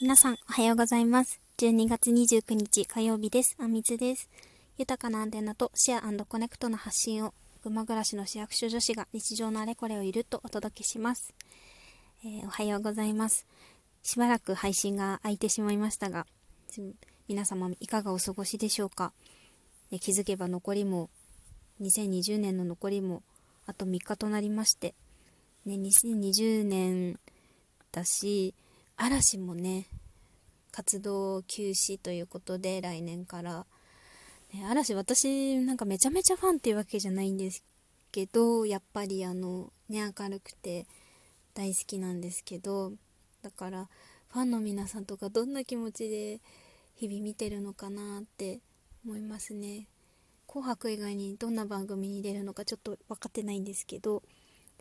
皆さん、おはようございます。12月29日火曜日です。あみつです。豊かなアンテナとシェアコネクトの発信を、群馬暮らしの市役所女子が日常のあれこれをゆるとお届けします。えー、おはようございます。しばらく配信が空いてしまいましたが、皆様いかがお過ごしでしょうか？え気づけば残りも、2020年の残りも、あと3日となりまして、ね、2020年だし、嵐もね、活動休止ということで、来年から。ね、嵐、私、なんかめちゃめちゃファンっていうわけじゃないんですけど、やっぱりあの、ね、明るくて大好きなんですけど、だから、ファンの皆さんとかどんな気持ちで日々見てるのかなって思いますね。紅白以外にどんな番組に出るのかちょっと分かってないんですけど、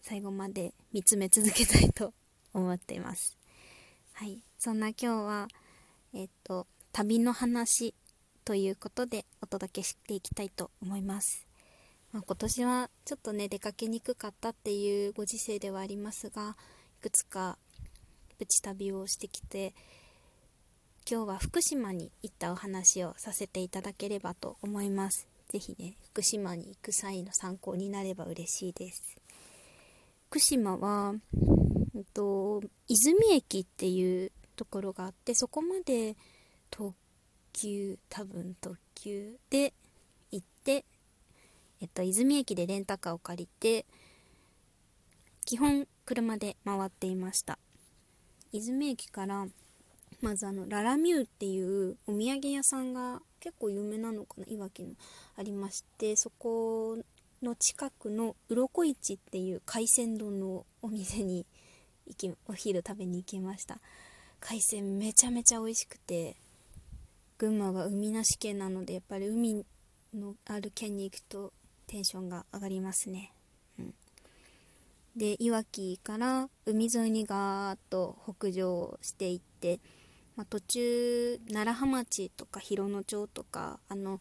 最後まで見つめ続けたいと思っています。はい、そんな今日は、えっと、旅の話ということでお届けしていきたいと思います。まあ、今年はちょっとね、出かけにくかったっていうご時世ではありますが、いくつかプチ旅をしてきて、今日は福島に行ったお話をさせていただければと思います。是非ね、福島に行く際の参考になれば嬉しいです。福島は、と、泉駅っていうところがあってそこまで特急多分特急で行って、えっと、泉駅でレンタカーを借りて基本車で回っていました。泉駅からまずあのララミューっていうお土産屋さんが結構有名なのかないわきのありましてそこの近くの鱗市っていう海鮮丼のお店にお昼食べに行きました。海鮮めちゃめちゃ美味しくて群馬は海なし県なのでやっぱり海のある県に行くとテンションが上がりますね、うん、でいわきから海沿いにガーッと北上していって、まあ、途中楢葉町とか広野町とかあの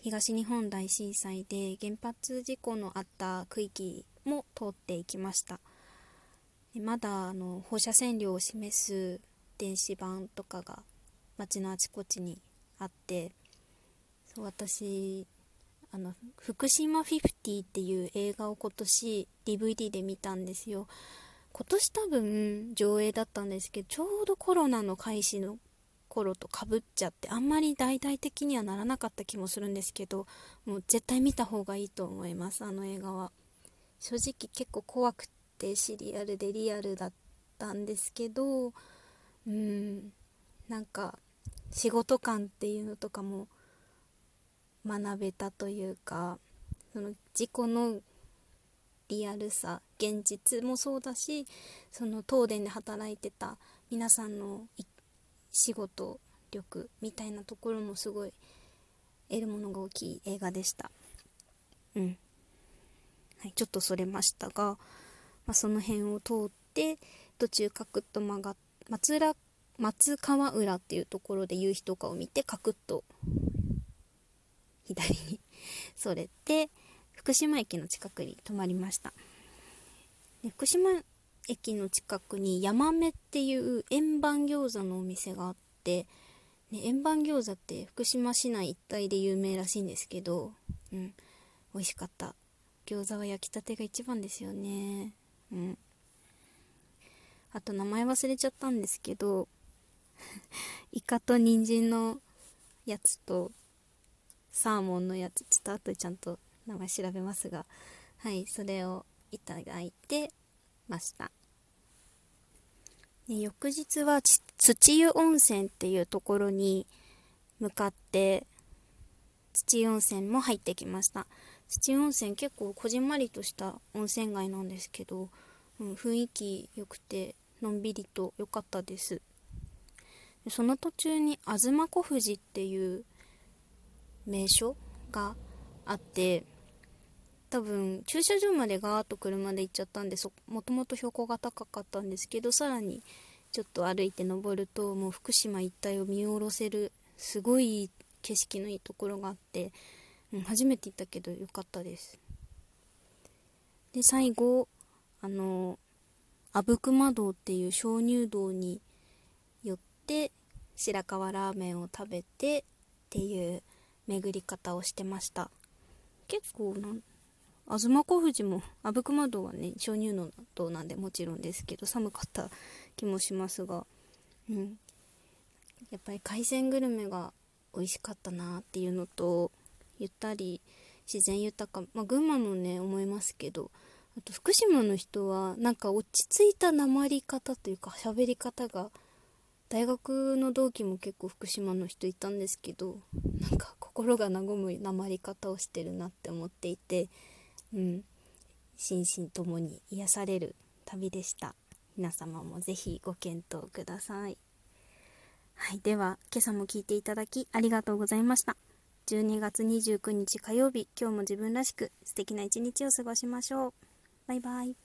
東日本大震災で原発事故のあった区域も通っていきました。まだあの放射線量を示す電子版とかが街のあちこちにあってそう私あの福島50っていう映画を今年 DVD で見たんですよ。今年多分上映だったんですけどちょうどコロナの開始の頃とかぶっちゃってあんまり大々的にはならなかった気もするんですけどもう絶対見た方がいいと思いますあの映画は。正直結構怖くてシリアルでリアルだったんですけどうんなんか仕事感っていうのとかも学べたというかその事故のリアルさ現実もそうだしその東電で働いてた皆さんの仕事力みたいなところもすごい得るものが大きい映画でした。うん。はいちょっとそれましたが、まあ、その辺を通って途中カクッと曲がっ松浦松川浦っていうところで夕日とかを見てカクッと左に それて福島駅の近くに泊まりましたで福島駅の近くにヤマメっていう円盤餃子のお店があって、ね、円盤餃子って福島市内一帯で有名らしいんですけど、うん、美味しかった。餃子は焼きたてが一番ですよね。うん。あと名前忘れちゃったんですけど、イカと人参のやつと、サーモンのやつ、ちょっと後でちゃんと名前調べますが、はい、それをいただいてました。で翌日は土湯温泉っていうところに向かって土湯温泉も入ってきました土温泉結構こじんまりとした温泉街なんですけど、うん、雰囲気良くてのんびりと良かったです。その途中に東小富士っていう名所があって多分駐車場までガーッと車で行っちゃったんでもともと標高が高かったんですけどさらにちょっと歩いて登るともう福島一帯を見下ろせるすごい景色のいいところがあって、うん、初めて行ったけどよかったです。で最後あの阿武隈道っていう鍾乳洞に寄って白河ラーメンを食べてっていう巡り方をしてました。結構なん東小富士も阿武隈道はね鍾乳洞なんでもちろんですけど寒かった気もしますがうん。やっぱり海鮮グルメが美味しかったなっていうのとゆったり自然豊か、まあ、群馬もね思いますけどあと福島の人はなんか落ち着いた訛り方というか喋り方が大学の同期も結構福島の人いたんですけどなんか心が和む訛り方をしてるなって思っていてうん心身ともに癒される旅でした皆様もぜひご検討くださいはい、では今朝も聞いていただきありがとうございました。12月29日火曜日、今日も自分らしく素敵な一日を過ごしましょう。バイバイ。